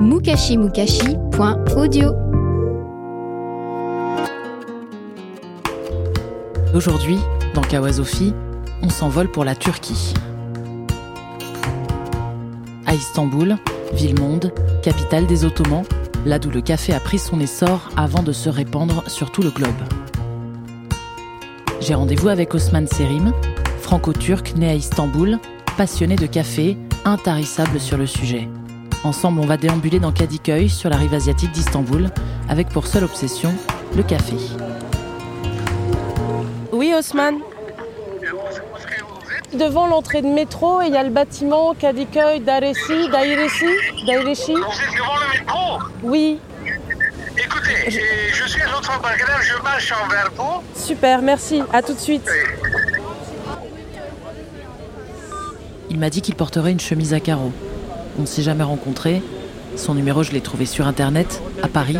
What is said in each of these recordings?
mukashimukashi.audio Aujourd'hui, dans Kawasofi, on s'envole pour la Turquie. À Istanbul, ville-monde, capitale des Ottomans, là d'où le café a pris son essor avant de se répandre sur tout le globe. J'ai rendez-vous avec Osman Serim, franco-turc né à Istanbul, passionné de café, intarissable sur le sujet. Ensemble, on va déambuler dans Kadıköy, sur la rive asiatique d'Istanbul, avec pour seule obsession le café. Oui, Osman. Devant l'entrée de métro, il y a le bâtiment Kadıköy Dairesi, Dairesi, Daireshi. Vous êtes devant le métro Oui, Écoutez, Je- suis à l'autre barrière, je marche envers vous. super, merci. À tout de suite. Il m'a dit qu'il porterait une chemise à carreaux. On ne s'est jamais rencontrés. Son numéro, je l'ai trouvé sur Internet, à Paris.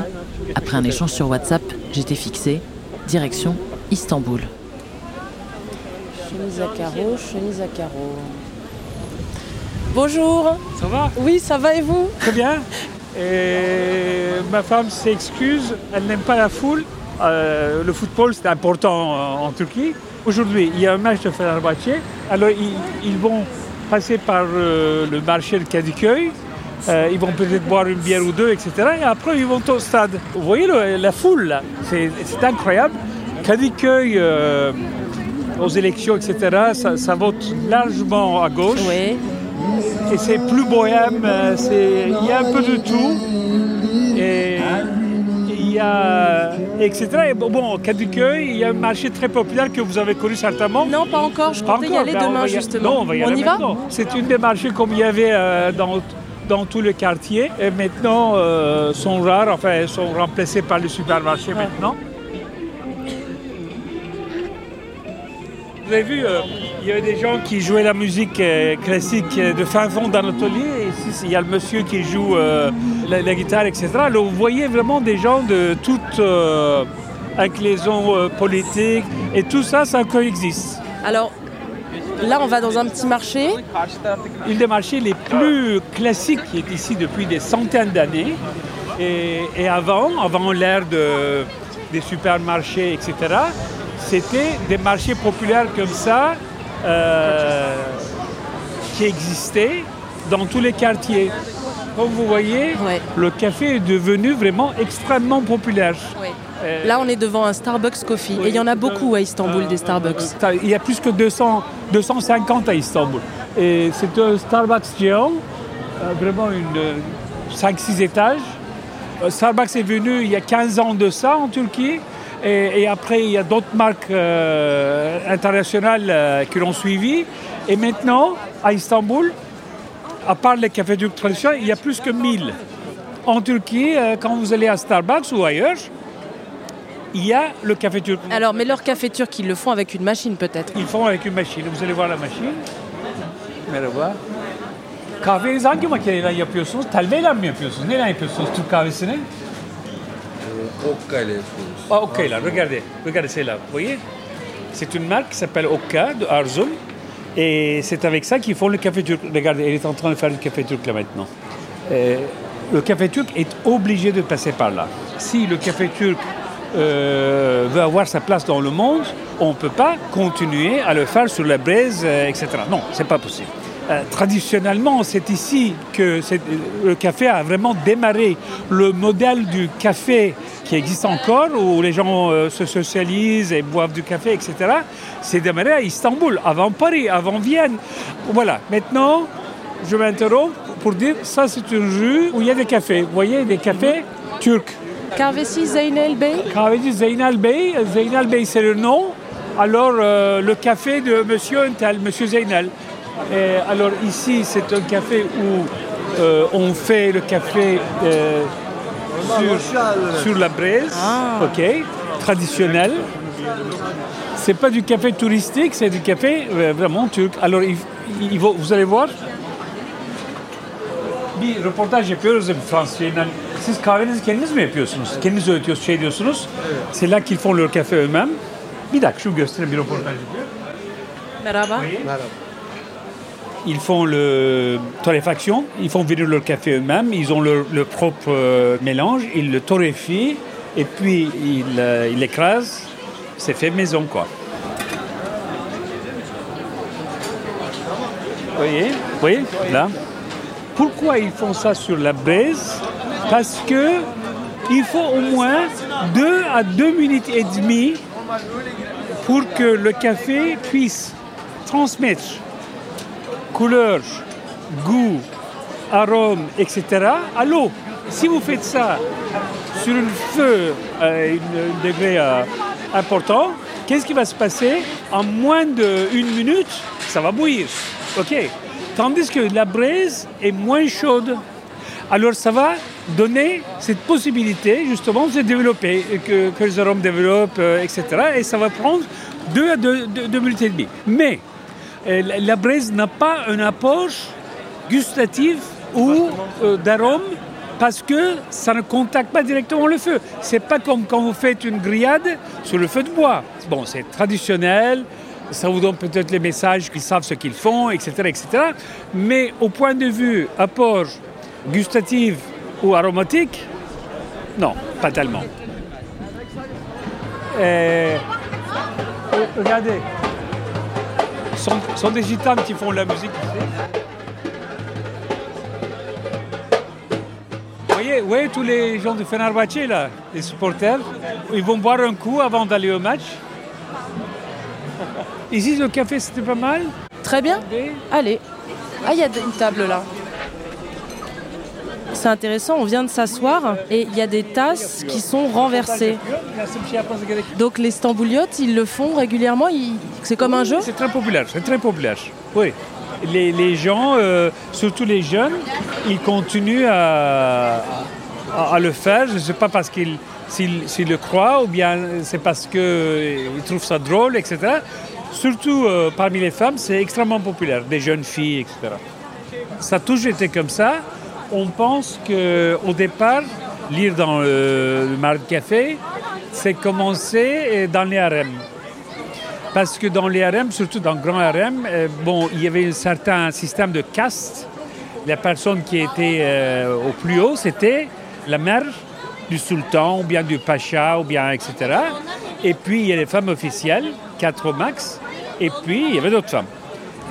Après un échange sur WhatsApp, j'étais fixé. Direction Istanbul. Chemise à carreaux, chemise à carreaux. Bonjour. Ça va? Oui, ça va et vous? Très bien. Et ma femme s'excuse, elle n'aime pas la foule. Euh, le football, c'est important en, en Turquie. Aujourd'hui, il y a un match de Fenerbahçe. Alors, ils, ils vont passer par euh, le marché de Kadıköy. Euh, ils vont peut-être boire une bière ou deux, etc. Et après, ils vont au stade. Vous voyez le- la foule, là C'est incroyable. Kadıköy, euh, aux élections, etc., ça, ça vote largement à gauche. Oui. Et c'est plus bohème, il y a un peu de tout. Et il y a, etc. Et bon, au il y a un marché très populaire que vous avez connu certainement. Non, pas encore. Je Pas comptais y encore, aller ben, demain, y- justement. Non, on va y aller y va. C'est une des marchés comme il y avait euh, dans, dans tout le quartier. Et maintenant, euh, sont rares, enfin, sont remplacés par les supermarchés maintenant. Vous avez vu, euh, il y avait des gens qui jouaient la musique euh, classique euh, de fin fond dans l'atelier. Ici, il y a le monsieur qui joue euh, la, la guitare, etc. Alors, vous voyez vraiment des gens de toute inclinaison politique. Et tout ça, ça coexiste. Alors, là, on va dans un petit marché. Une des marchés les plus classiques qui est ici depuis des centaines d'années. Et, et avant, avant l'ère de- des supermarchés, etc., c'était des marchés populaires comme ça euh, qui existaient dans tous les quartiers. Comme vous voyez, Ouais. le café est devenu vraiment extrêmement populaire. Euh, Là, on est devant un Starbucks Coffee. Et il y en a beaucoup à Istanbul, des Starbucks. euh, Il y a plus que 200, 250 à Istanbul. Et c'est un Starbucks géant, vraiment une 5-6 étages. Starbucks est venu il y a 15 ans de ça en Turquie. Et, et après, il y a d'autres marques euh, internationales euh, qui l'ont suivi. Et maintenant, à Istanbul, à part les cafés turcs traditionnels, il y a plus que 1000. En Turquie, euh, quand vous allez à Starbucks ou ailleurs, il y a le café turc. Alors, mais leur café turc, ils le font avec une machine peut-être. Ils font avec une machine. Vous allez voir la machine. Merhaba. Kahvenizi hangi makineyle yapıyorsunuz? Telveyle mi yapıyorsunuz? Neyle yapıyorsunuz? Türk kahvesini? Okka ile yapıyoruz. Ah, ok, là, regardez. Regardez, c'est là. Vous voyez? C'est une marque qui s'appelle Okka de Arzum. Et c'est avec ça qu'ils font le café turc. Regardez, elle est en train de faire le café turc là maintenant. Euh, le café turc est obligé de passer par là. Si le café turc euh, veut avoir sa place dans le monde, on ne peut pas continuer à le faire sur la braise, euh, etc. Non, c'est pas possible. Euh, traditionnellement, c'est ici que le café a vraiment démarré. Le modèle du café qui existe encore, où les gens euh, se socialisent et boivent du café, etc., c'est démarré à Istanbul, avant Paris, avant Vienne. Voilà, maintenant, je m'interromps pour dire ça, c'est une rue où il y a des cafés. Vous voyez, des cafés turcs. Kahvesi Zeynel Bey. Kahveci Zeynal Bey, Zeynal Bey c'est le nom. Alors euh, le café de Monsieur Untel, Monsieur. Et alors ici, c'est un café où euh, on fait le café euh, sur, sur la braise, ok, traditionnel. C'est pas du café touristique, c'est du café euh, vraiment turc. Alors il- il va- vous allez voir. Bir röportaj yapıyoruz en Fransızca. Siz kahvenizi kendiniz mi yapıyorsunuz? Kendiniz öğütüyorsunuz, şey diyorsunuz. C'est là qu'ils font leur café eux-mêmes. Bir dakika şu göstereyim bir röportaj yapıyor. Merhaba. Ils font le torréfaction, ils font venir leur café eux-mêmes, ils ont leur, propre euh, mélange, ils le torréfient et puis ils euh, l'écrasent. C'est fait maison quoi. Vous voyez Vous voyez Là. Pourquoi ils font ça sur la braise? Parce que il faut au moins deux à deux minutes et demie pour que le café puisse transmettre couleur, goût, arôme, etc. à l'eau. Si vous faites ça sur un feu à un degré euh, important, qu'est-ce qui va se passer En moins d'une minute, ça va bouillir. Tandis que la braise est moins chaude. Alors ça va donner cette possibilité justement de développer, que, les arômes développent, euh, etc. Et ça va prendre deux à deux, minutes et demie. Mais euh, la- la braise n'a pas un apport gustatif ou euh, d'arôme parce que ça ne contacte pas directement le feu. C'est pas comme quand vous faites une grillade sur le feu de bois. Bon, c'est traditionnel, ça vous donne peut-être les messages qu'ils savent ce qu'ils font, etc., etc. Mais au point de vue apport gustatif ou aromatique, non, pas tellement. Euh, regardez, sont, sont des gitanes qui font la musique. Vous voyez, vous voyez tous les gens de Fenerbahçe là, les supporters, ils vont boire un coup avant d'aller au match. Ici, le café, c'était pas mal. Très bien. Allez. Ah, il y a une table là. C'est intéressant, on vient de s'asseoir et il y a des tasses qui sont renversées. Donc les stambouliotes, ils le font régulièrement, c'est comme un jeu? C'est très populaire, c'est très populaire. Oui. Les, gens, euh, surtout les jeunes, ils continuent à, le faire. Je ne sais pas parce qu'ils s'ils, le croient ou bien c'est parce qu'ils trouvent ça drôle, etc. Surtout euh, parmi les femmes, c'est extrêmement populaire, des jeunes filles, etc. Ça a toujours été comme ça. On pense qu'au départ, lire dans le, le Mar de Café, c'est commencé dans les harems. Parce que dans les harems, surtout dans le grand harem, euh, bon, il y avait un certain système de caste. La personne qui était euh, au plus haut, c'était la mère du sultan, ou bien du pacha, ou bien etc. Et puis il y a les femmes officielles, quatre au max, et puis il y avait d'autres femmes.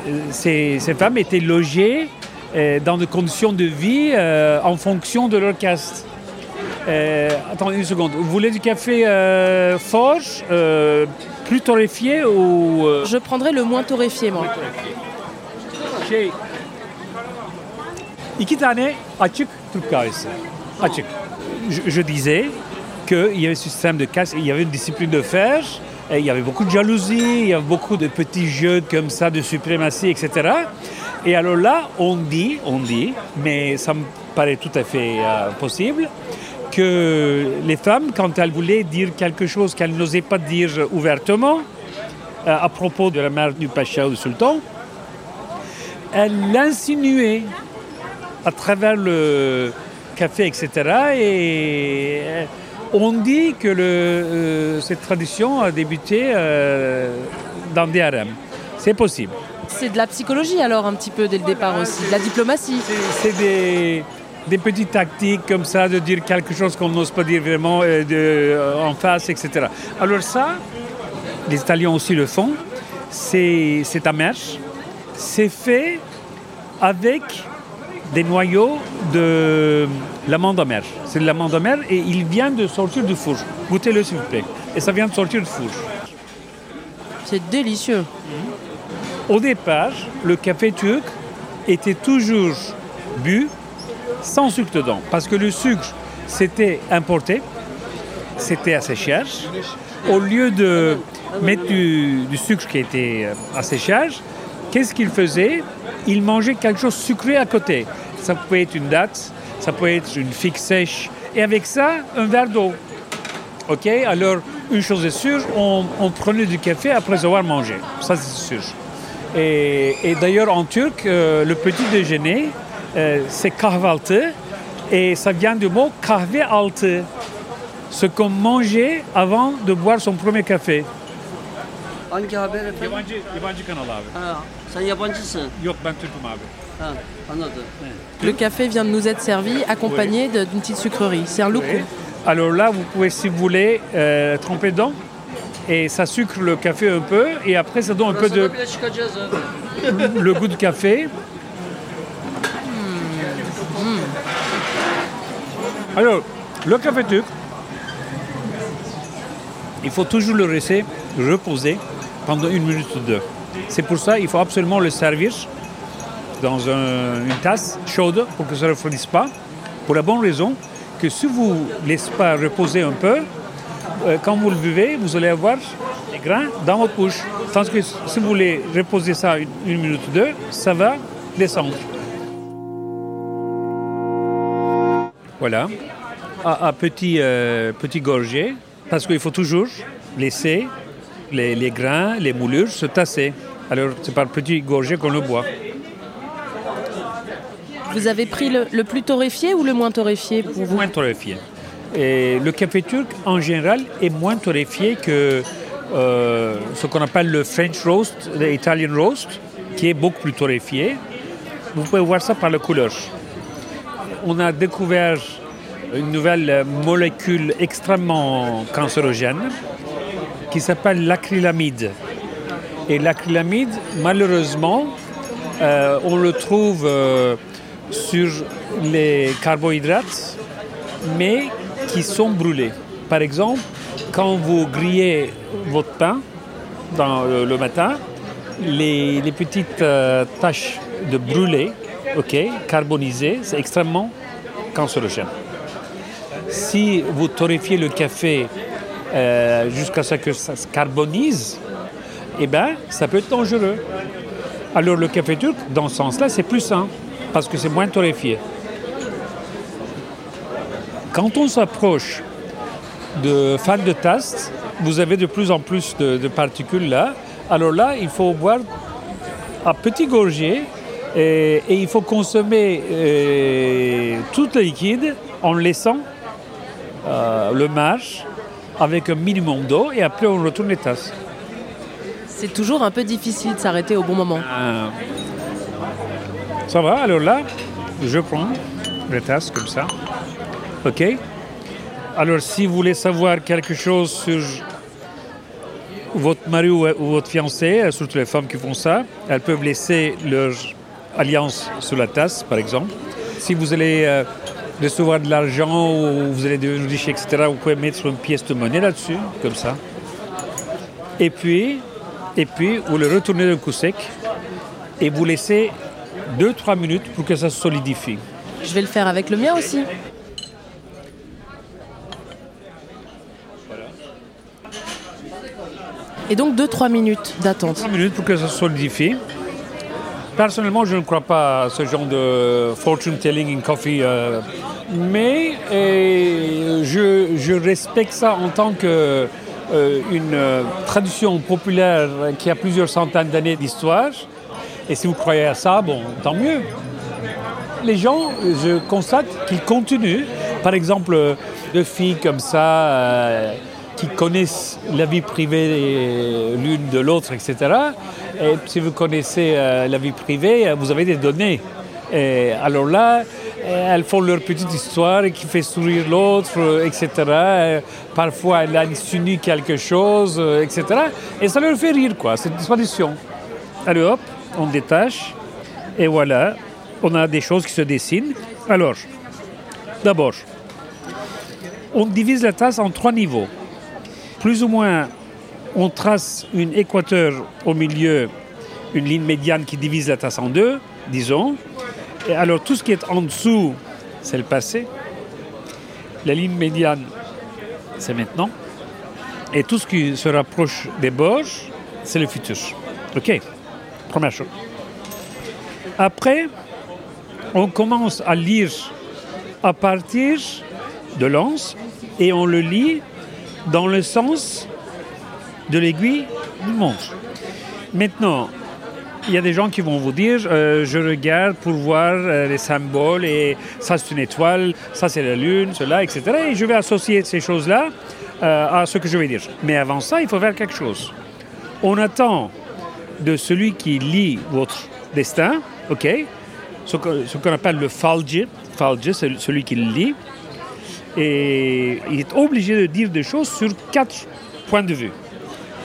Euh, Ces, femmes étaient logées euh, dans des conditions de vie euh, en fonction de leur caste. Euh, attendez une seconde. Vous voulez du café euh, fort, euh, plus torréfié ou... euh, Je prendrais le moins torréfié, moi. Şey, iki tane açık Türk kahvesi. Açık. Je, je disais qu'il y avait ce système de casse, il y avait une discipline de fer, et il y avait beaucoup de jalousie, il y avait beaucoup de petits jeux comme ça de suprématie, etc. Et alors là, on dit, on dit, mais ça me paraît tout à fait euh, possible, que les femmes, quand elles voulaient dire quelque chose qu'elles n'osaient pas dire ouvertement, euh, à propos de la mère du pacha ou du sultan, elle l'insinuait à travers le café, etc. Et euh, on dit que cette tradition a débuté dans des harems. C'est possible. C'est de la psychologie alors un petit peu dès le départ aussi, de la diplomatie. C'est- des, des petites tactiques comme ça de dire quelque chose qu'on n'ose pas dire vraiment euh, de- euh, en face, etc. Alors ça, les Italiens aussi le font. C'est c'est amer. C'est fait avec des noyaux de l'amande amère. C'est de l'amande amère et il vient de sortir du four. Goûtez-le s'il vous plaît. Et ça vient de sortir du four. C'est délicieux. Au départ, le café turc était toujours bu sans sucre dedans. Parce que le sucre, c'était importé, c'était assez cher. Au lieu de mettre du, sucre qui était euh, assez cher, qu'est-ce qu'ils faisaient il mangeait quelque chose sucré à côté. Ça peut être une date, ça peut être une figue sèche, et avec ça, un verre d'eau. Ok, alors une chose est sûre, on prenait du café après avoir mangé. Ça c'est sûr. Et, et d'ailleurs en turc, euh, le petit déjeuner, euh, c'est kahvaltı et ça vient du mot kahve altı. Ce qu'on mangeait avant de boire son premier café. Hangi haber efendim? Yabancı, yabancı kanal abi. Ha, sen yabancısın. Yok ben Türk'üm abi. Ha, anladım. Le café vient de nous être servi accompagné d'une petite sucrerie. C'est un loukoum. Alors là, vous pouvez, si vous voulez, euh, tremper dedans. Et ça sucre le café un peu. Et après, ça donne un peu de le goût de café. Alors, le café turc, il faut toujours le laisser reposer pendant une minute ou deux. C'est pour ça qu'il faut absolument le servir dans un- une tasse chaude pour que ça ne refroidisse pas. Pour la bonne raison que si vous ne laissez pas reposer un peu, quand vous le buvez, vous allez avoir des grains dans votre bouche. Tandis que si vous voulez reposer ça une, une minute ou deux, ça va descendre. Voilà, à, à petit, euh, petit gorgée, parce qu'il faut toujours laisser les, les grains, les moulures se tasser. Alors c'est par petit gorgée qu'on le boit. Vous avez pris le, le plus torréfié ou le moins torréfié pour vous moins torréfié. Le café turc, en général, est moins torréfié que euh, ce qu'on appelle le French roast, l'Italian roast, qui est beaucoup plus torréfié. Vous pouvez voir ça par la couleur. On a découvert une nouvelle molécule extrêmement cancérogène qui s'appelle l'acrylamide. Et l'acrylamide, malheureusement, euh, on le trouve euh, sur les carbohydrates, mais qui sont brûlés. Par exemple, quand vous grillez votre pain dans le, matin, les, les petites euh, taches de brûlé, ok, carbonisées, c'est extrêmement cancérogène. Si vous torréfiez le café euh, jusqu'à ce que ça se carbonise, eh ben, ça peut être dangereux. Alors le café turc, dans ce sens-là, c'est plus sain, parce que c'est moins torréfié. Quand on s'approche de fin de tasse, vous avez de plus en plus de, de particules là. Alors là, il faut boire à petit gorgée et, et il faut consommer euh, tout le liquide en laissant euh, le marge avec un minimum d'eau et après on retourne les tasses. C'est toujours un peu difficile de s'arrêter au bon moment. Euh, ça va, alors là, je prends les tasses comme ça. OK Alors, si vous voulez savoir quelque chose sur votre mari ou, votre fiancé, euh, surtout les femmes qui font ça, elles peuvent laisser leur alliance sur la tasse, par exemple. Si vous allez euh, recevoir de l'argent ou vous allez devenir riche, etc., vous pouvez mettre une pièce de monnaie là-dessus, comme ça. Et puis, et puis, vous le retournez d'un coup sec et vous laissez 2-3 minutes pour que ça se solidifie. Je vais le faire avec le mien aussi. Et donc 2-3 minutes d'attente. 3 minutes pour que ça solidifie. Personnellement, je ne crois pas à ce genre de fortune telling in coffee, euh, mais euh, je, respecte ça en tant que euh, une tradition populaire qui a plusieurs centaines d'années d'histoire. Et si vous croyez à ça, bon, tant mieux. Les gens, je constate qu'ils continuent. Par exemple, deux filles comme ça, qui connaissent la vie privée l'une de l'autre, etc. Et si vous connaissez euh, la vie privée, euh, vous avez des données. Alors là, euh, elles font leur petite histoire qui fait sourire l'autre, etc. Parfois, elles insinuent quelque chose, etc. Et ça leur fait rire, quoi. C'est une tradition. Allez hop, on détache. Et voilà, on a des choses qui se dessinent. Alors, d'abord, on divise la tasse en trois niveaux. Plus ou moins, on trace une équateur au milieu, une ligne médiane qui divise la tasse en deux, disons. Et alors, tout ce qui est en dessous, c'est le passé. La ligne médiane, c'est maintenant. Et tout ce qui se rapproche des bords, c'est le futur. OK Première chose. Après, on commence à lire à partir de l'anse et on le lit dans le sens de l'aiguille du montre. Maintenant, il y a des gens qui vont vous dire euh, je regarde pour voir euh, les symboles et ça c'est une étoile, ça c'est la lune, cela, etc. Et je vais associer ces choses-là euh, à ce que je vais dire. Mais avant ça, il faut faire quelque chose. On attend de celui qui lit votre destin, ok, ce qu'on appelle le falge, c'est celui qui le lit, et il est obligé de dire des choses sur quatre points de vue.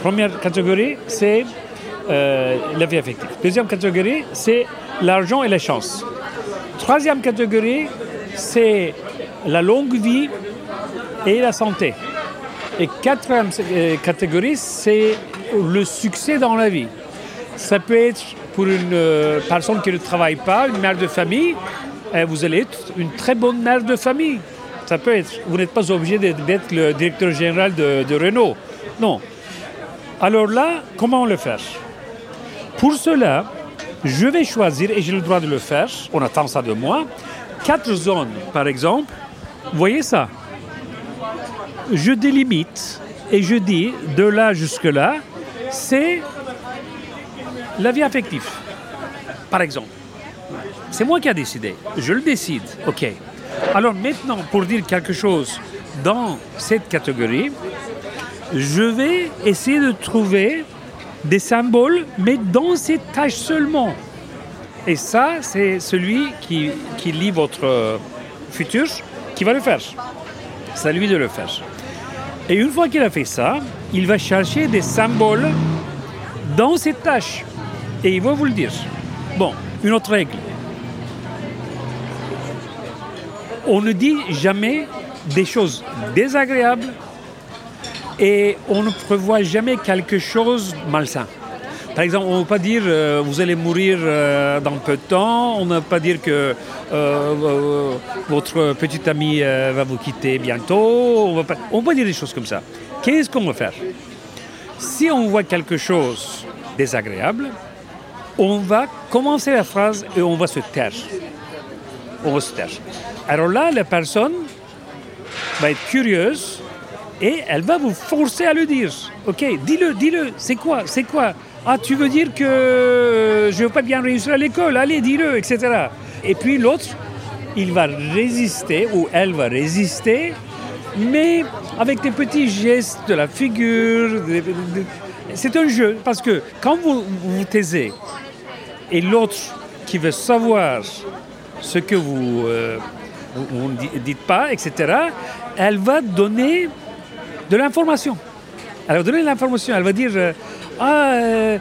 Première catégorie, c'est euh, la vie affective. Deuxième catégorie, c'est l'argent et la chance. Troisième catégorie, c'est la longue vie et la santé. Et quatrième euh, catégorie, c'est le succès dans la vie. Ça peut être pour une euh, personne qui ne travaille pas, une mère de famille, vous allez être une très bonne mère de famille. Ça peut être. Vous n'êtes pas obligé d'être le directeur général de, Renault. Non. Alors là, comment le faire Pour cela, je vais choisir, et j'ai le droit de le faire, on attend ça de moi, quatre zones, par exemple. Vous voyez ça? Je délimite et je dis de là jusque là, c'est la vie affective, par exemple. C'est moi qui a décidé. Je le décide. OK. Alors maintenant, pour dire quelque chose dans cette catégorie, je vais essayer de trouver des symboles, mais dans cette tâche seulement. Et ça, c'est celui qui, lit votre futur qui va le faire. C'est à lui de le faire. Et une fois qu'il a fait ça, il va chercher des symboles dans cette tâche. Et il va vous le dire. Bon, une autre règle. On ne dit jamais des choses désagréables et on ne prévoit jamais quelque chose de malsain. Par exemple, on ne va pas dire euh, vous allez mourir euh, dans peu de temps, on ne va pas dire que euh, votre petit ami va vous quitter bientôt, on ne va pas dire des choses comme ça. Qu'est-ce qu'on va faire? Si on voit quelque chose désagréable, on va commencer la phrase et on va se taire. On va se taire. Alors là, la personne va être curieuse et elle va vous forcer à le dire. Ok, dis-le, dis-le, c'est quoi, c'est quoi? Ah, tu veux dire que je ne veux pas bien réussir à l'école, allez, dis-le, etc. Et puis l'autre, il va résister ou elle va résister, mais avec des petits gestes de la figure. C'est un jeu, parce que quand vous vous taisez et l'autre qui veut savoir ce que vous euh, vous- ne di- dites pas, etc., elle va donner de l'information. Elle va donner de l'information. Elle va dire euh, Ah, euh,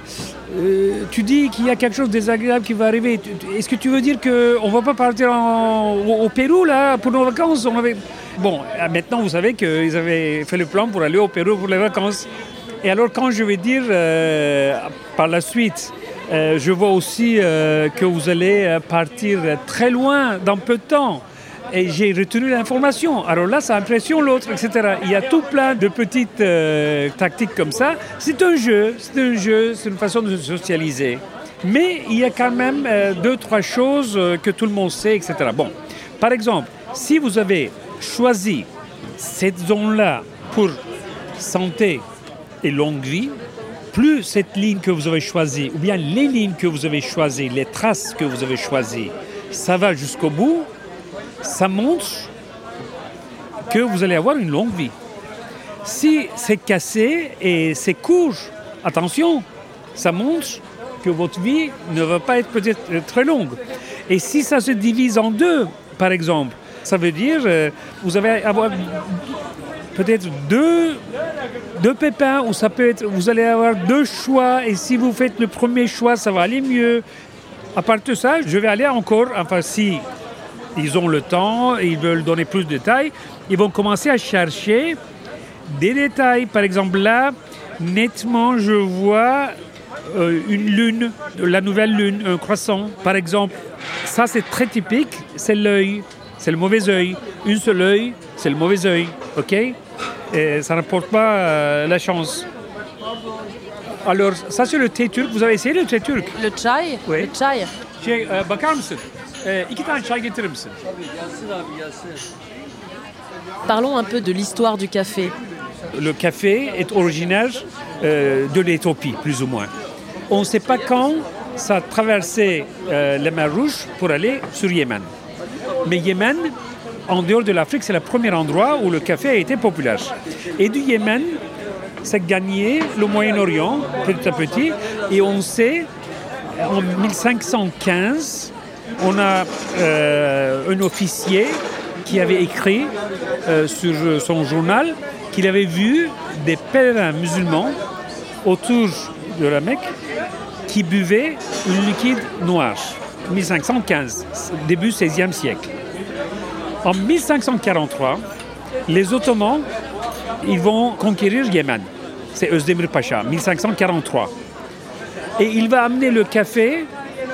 euh, tu dis qu'il y a quelque chose de désagréable qui va arriver. Est-ce que tu veux dire qu'on ne va pas partir au, Pérou là, pour nos vacances? Bon, maintenant vous savez qu'ils avaient fait le plan pour aller au Pérou pour les vacances. Et alors, quand je vais dire par la suite, je vois aussi que vous allez partir très loin dans peu de temps. Et j'ai retenu l'information. Alors là, ça impressionne l'autre, etc. Il y a tout plein de petites euh, tactiques comme ça. C'est un jeu, c'est un jeu, c'est une façon de se socialiser. Mais il y a quand même euh, deux, trois choses euh, que tout le monde sait, etc. Bon, par exemple, si vous avez choisi cette zone-là pour santé et longue vie, plus cette ligne que vous avez choisie, ou bien les lignes que vous avez choisies, les traces que vous avez choisies, ça va jusqu'au bout, ça montre que vous allez avoir une longue vie. Si c'est cassé et c'est court, attention, ça montre que votre vie ne va pas être peut-être euh, très longue. Et si ça se divise en deux, par exemple, ça veut dire euh, vous allez avoir peut-être deux, deux pépins, ou ça peut être, vous allez avoir deux choix, et si vous faites le premier choix, ça va aller mieux. À part de ça, je vais aller encore, enfin si ils ont le temps, ils veulent donner plus de détails, ils vont commencer à chercher des détails. Par exemple, là, nettement, je vois euh, une lune, la nouvelle lune, un croissant. Par exemple, ça c'est très typique, c'est l'œil, c'est le mauvais œil. Une seule œil, c'est le mauvais œil, ok? Et ça n'apporte pas euh, la chance. Alors, ça c'est le thé turc. Vous avez essayé le thé turc? Le chai? Oui. Le chai Şey, e, bakar mısın? Iki tane çay getirir misin? Gelsin abi gelsin. Parlons un peu de l'histoire du café. Le café est originaire euh, de l'Éthiopie, plus ou moins. On ne sait pas quand ça a traversé euh, la mer Rouge pour aller sur Yémen. Mais Yémen, en dehors de l'Afrique, c'est le premier endroit où le café a été populaire. Et du Yémen, ça a gagné le Moyen-Orient petit à petit. Et on sait, en 1515, on a euh, un officier qui avait écrit euh, sur son journal qu'il avait vu des pèlerins musulmans autour de la Mecque qui buvaient un liquide noir. 1515, début 16e siècle. En 1543, les Ottomans ils vont conquérir Yémen. C'est Özdemir Pacha, 1543. Et il va amener le café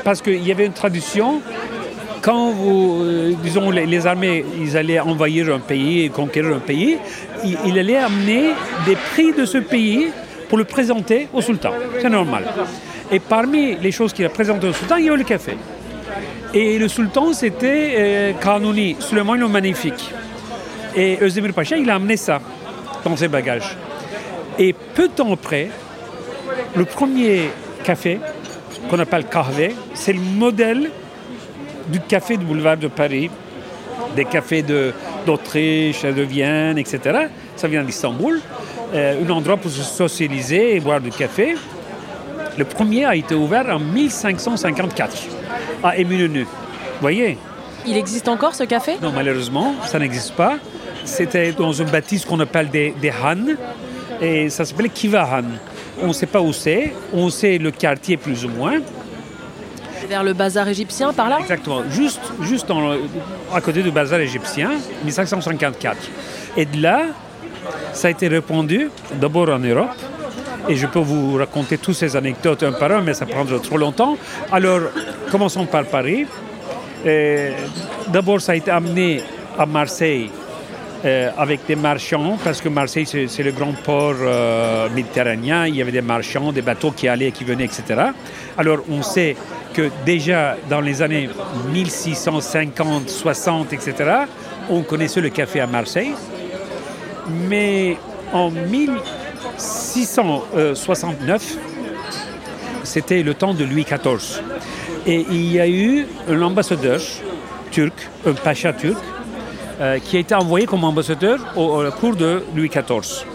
parce qu'il y avait une tradition. Quand euh, les, armées, ils allaient envahir un pays, conquérir un pays, il, il allait amener des prix de ce pays pour le présenter au sultan. C'est normal. Et parmi les choses qu'il a présentées au sultan, il y avait le café. Et le sultan, c'était euh, Suleiman le Magnifique. Et Özdemir Pacha, il a amené ça dans ses bagages. Et peu de temps après, le premier café, qu'on appelle Kahve, c'est le modèle du café du boulevard de Paris, des cafés d'Autriche, de, Vienne, etc. Ça vient d'Istanbul. Euh, un endroit pour se socialiser et boire du café. Le premier a été ouvert en 1554 à Éminenu. Vous voyez? Il existe encore ce café? Non, malheureusement, ça n'existe pas. C'était dans une bâtisse qu'on appelle des, des Han, et ça s'appelait Kiva Han. On ne sait pas où c'est, on sait le quartier plus ou moins. Vers le bazar égyptien, par là Exactement, juste, juste à côté du bazar égyptien, 1554. Et de là, ça a été répandu d'abord en Europe, et je peux vous raconter toutes ces anecdotes un par un, mais ça prendra trop longtemps. Alors, commençons par Paris. D'abord, ça a été amené à Marseille euh, avec des marchands, parce que Marseille, c'est le grand port euh, méditerranéen. Il y avait des marchands, des bateaux qui allaient qui venaient, etc. Alors, on sait que déjà dans les années 1650, 60, etc., on connaissait le café à Marseille. Mais en 1669, c'était le temps de Louis XIV. Et il y a eu un ambassadeur turc, un pacha turc, euh, qui a été envoyé comme ambassadeur au, cours de Louis XIV.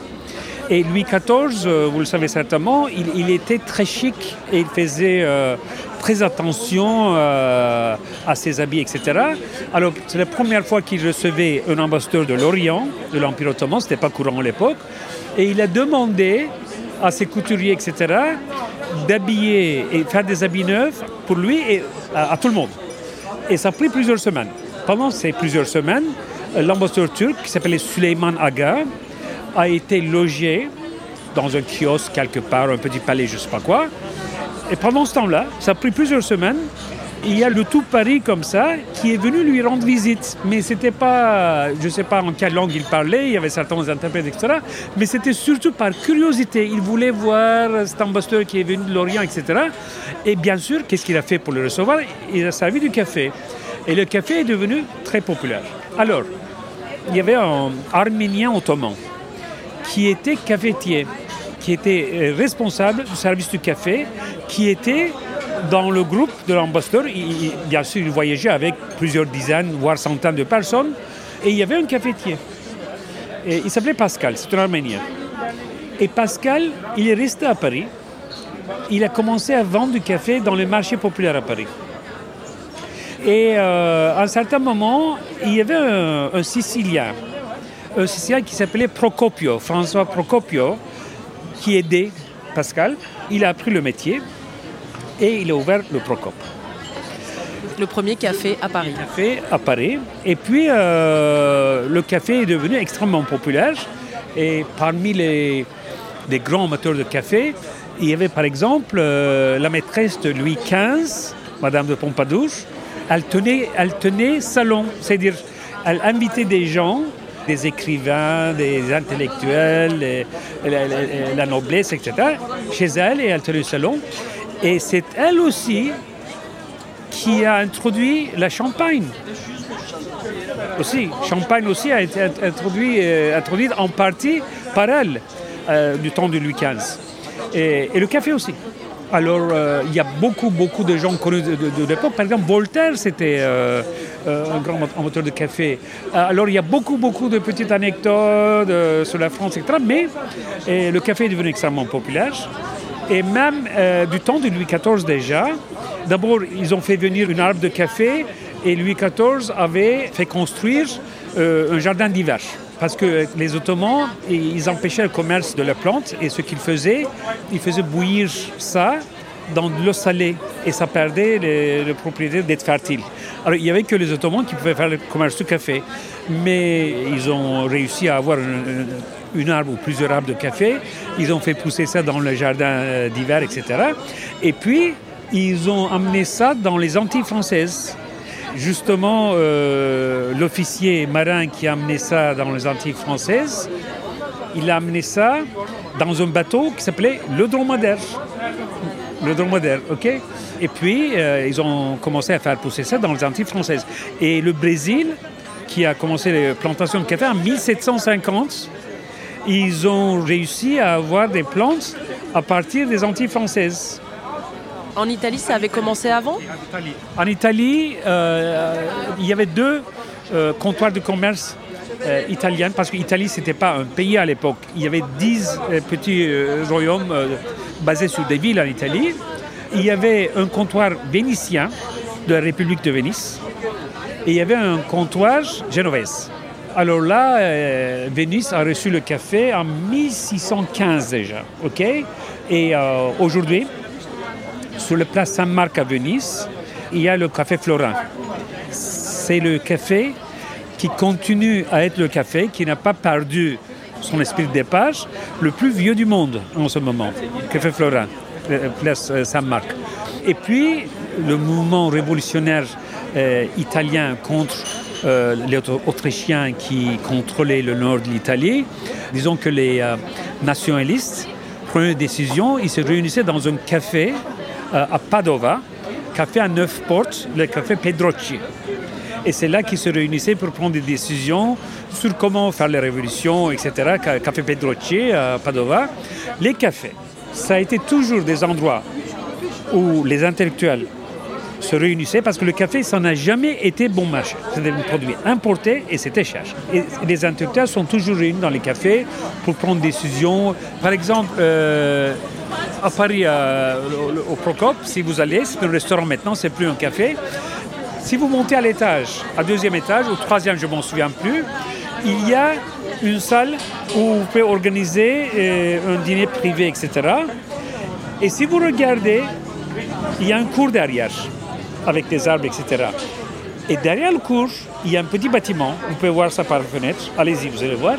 Et Louis XIV, euh, vous le savez certainement, il, était très chic et il faisait euh, très attention à ses habits, etc. Alors, c'est la première fois qu'il recevait un ambassadeur de l'Orient, de l'Empire ottoman, ce n'était pas courant à l'époque, et il a demandé à ses couturiers, etc., d'habiller et faire des habits neufs pour lui et à, tout le monde. Et ça a pris plusieurs semaines. Pendant ces plusieurs semaines, l'ambassadeur turc, qui s'appelait Süleyman Aga, a été logé dans un kiosque quelque part, un petit palais, je ne sais pas quoi. Et pendant ce temps-là, ça a pris plusieurs semaines. Il y a le tout Paris comme ça qui est venu lui rendre visite. Mais c'était pas, je ne sais pas en quelle langue il parlait, il y avait certains interprètes, etc. Mais c'était surtout par curiosité. Il voulait voir cet ambassadeur qui est venu de l'Orient, etc. Et bien sûr, qu'est-ce qu'il a fait pour le recevoir? Il a servi du café. Et le café est devenu très populaire. Alors, il y avait un Arménien ottoman qui était cafetier, qui était euh, responsable du service du café, qui était dans le groupe de l'ambassadeur. Il- bien sûr, il voyageait avec plusieurs dizaines, voire centaines de personnes. Et il y avait un cafetier. Et il s'appelait Pascal, c'est un Arménien. Et Pascal, il est resté à Paris. Il a commencé à vendre du café dans les marchés populaires à Paris. Et euh, à un certain moment, il y avait un, un Sicilien, un Sicilien qui s'appelait Procopio, François Procopio, qui aidait Pascal. Il a appris le métier et il a ouvert le Procop Le premier café à Paris. café à Paris. Et puis, euh, le café est devenu extrêmement populaire. Et parmi les, les grands amateurs de café, il y avait par exemple euh, la maîtresse de Louis XV, Madame de Pompadour. Elle tenait, elle tenait salon, c'est-à-dire elle invitait des gens, des écrivains, des intellectuels, la, noblesse, etc., chez elle et elle tenait salon. Et c'est elle aussi qui a introduit la champagne. Aussi, champagne aussi a été introduit, euh, introduite en partie par elle euh, du temps de Louis XV. Et le café aussi. Alors, euh, il y a beaucoup, beaucoup de gens connus de, l'époque. Par exemple, Voltaire, c'était euh, euh, un grand amateur de café. Alors, il y a beaucoup, beaucoup de petites anecdotes sur la France, etc. Mais le café est devenu extrêmement populaire. Et même du temps de Louis XIV déjà, d'abord, ils ont fait venir une arbre de café et Louis XIV avait fait construire un jardin d'hiver. Parce que les Ottomans, ils empêchaient le commerce de la plante et ce qu'ils faisaient, ils faisaient bouillir ça dans de l'eau salée et ça perdait les, propriétés d'être fertile. Alors il n'y avait que les Ottomans qui pouvaient faire le commerce du café, mais ils ont réussi à avoir une, une arbre ou plusieurs arbres de café, ils ont fait pousser ça dans le jardin euh, d'hiver, etc. Et puis ils ont amené ça dans les Antilles françaises. Justement, euh, l'officier marin qui a amené ça dans les Antilles françaises, il a amené ça dans un bateau qui s'appelait le Dromadaire. Le Dromadaire, ok? Et puis, euh, ils ont commencé à faire pousser ça dans les Antilles françaises. Et le Brésil, qui a commencé les plantations de café en 1750, ils ont réussi à avoir des plantes à partir des Antilles françaises. En Italie, ça avait commencé avant En Italie, euh, il y avait deux euh, comptoirs de commerce euh, italiens, parce que l'Italie, ce n'était pas un pays à l'époque. Il y avait dix euh, petits royaumes basés sur des villes en Italie. Il y avait un comptoir vénitien de la République de Venise et il y avait un comptoir génovese. Alors là, Venise a reçu le café en 1615 déjà, ok? Et aujourd'hui, sur le place Saint-Marc à Venise, il y a le café Florin. C'est le café qui continue à être le café, qui n'a pas perdu son esprit de départ, le plus vieux du monde en ce moment, le café Florin, euh, place euh, Saint-Marc. Et puis, le mouvement révolutionnaire euh, italien contre les Autrichiens qui contrôlaient le nord de l'Italie, disons que les nationalistes prenaient une décision, ils se réunissaient dans un café à Padova, café à neuf portes, le café Pedrocci. Et c'est là qu'ils se réunissaient pour prendre des décisions sur comment faire la révolution, etc. Ca- Café Pedrocci à Padova. Les cafés, ça a été toujours des endroits où les intellectuels se réunissaient parce que le café, ça n'a jamais été bon marché. C'était un produit importé et c'était cher. Et les intellectuels sont toujours réunis dans les cafés pour prendre des décisions. Par exemple, euh, à Paris, euh, au, au Procop, si vous allez, c'est un restaurant maintenant, c'est plus un café. Si vous montez à l'étage, à deuxième étage, au troisième, je m'en souviens plus, il y a une salle où vous pouvez organiser euh, un dîner privé, etc. Et si vous regardez, il y a un cours derrière, avec des arbres, etc. Et derrière le cours, il y a un petit bâtiment, vous pouvez voir ça par la fenêtre, allez-y, vous allez voir,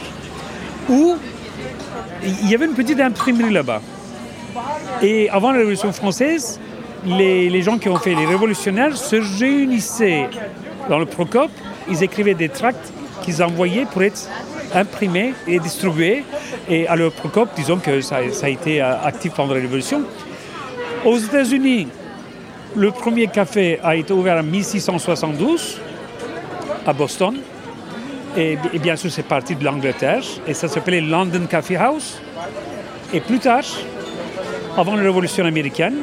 où il y avait une petite imprimerie là-bas. Et avant la Révolution française, les, gens qui ont fait les révolutionnaires se réunissaient dans le Procop, ils écrivaient des tracts qu'ils envoyaient pour être imprimés et distribués. Et à le Procop, disons que ça, ça a été euh, actif pendant la Révolution. Aux États-Unis, le premier café a été ouvert en 1672 à Boston. Et, et bien sûr, c'est parti de l'Angleterre. Et ça s'appelait London Coffee House. Et plus tard, avant la Révolution américaine,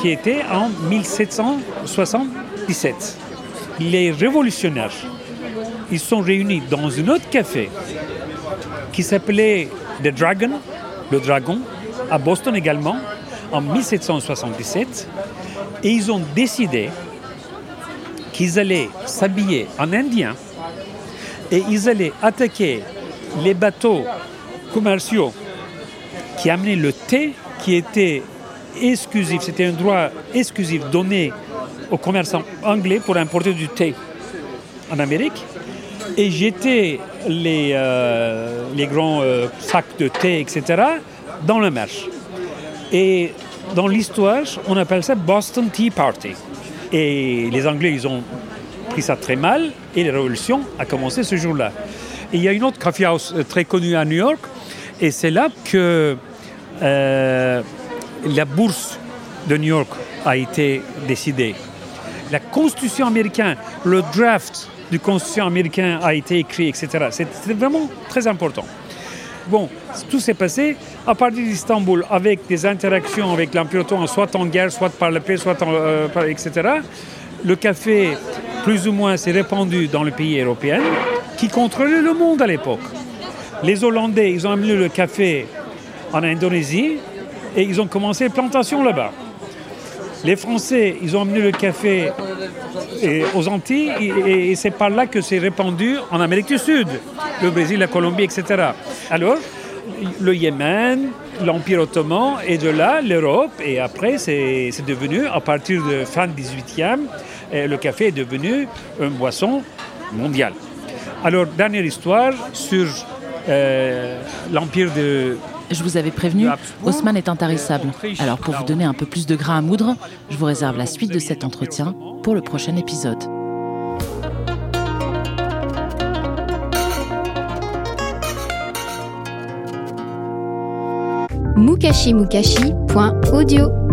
qui était en 1777. Les révolutionnaires, ils sont réunis dans un autre café qui s'appelait The Dragon, le Dragon, à Boston également, en 1777. Et ils ont décidé qu'ils allaient s'habiller en indien et ils allaient attaquer les bateaux commerciaux qui amenaient le thé qui était exclusif, c'était un droit exclusif donné aux commerçants anglais pour importer du thé en Amérique et jeter les, euh, les grands euh, sacs de thé, etc., dans la mer. Et dans l'histoire, on appelle ça Boston Tea Party. Et les Anglais, ils ont pris ça très mal et la révolution a commencé ce jour-là. Et il y a une autre coffee house euh, très connue à New York et c'est là que euh, la bourse de New York a été décidée. la constitution américaine, le draft du constitution américain a été écrit, etc. C'était vraiment très important. Bon, tout s'est passé à partir d'Istanbul avec des interactions avec l'Empire ottoman, soit en guerre, soit par la paix, soit en, euh, par- etc. Le café, plus ou moins, s'est répandu dans les pays européens qui contrôlaient le monde à l'époque. Les Hollandais, ils ont amené le café en Indonésie et ils ont commencé les plantations là-bas. Les Français, ils ont amené le café aux Antilles et, c'est par là que c'est répandu en Amérique du Sud, le Brésil, la Colombie, etc. Alors, le Yémen, l'Empire ottoman et de là l'Europe et après c'est devenu, à partir de fin 18e, euh, le café est devenu une boisson mondiale. Alors, dernière histoire sur euh, l'Empire de Je vous avais prévenu, Haussmann est intarissable. Alors pour vous donner un peu plus de grain à moudre, je vous réserve la suite de cet entretien pour le prochain épisode. mukashimukashi.audio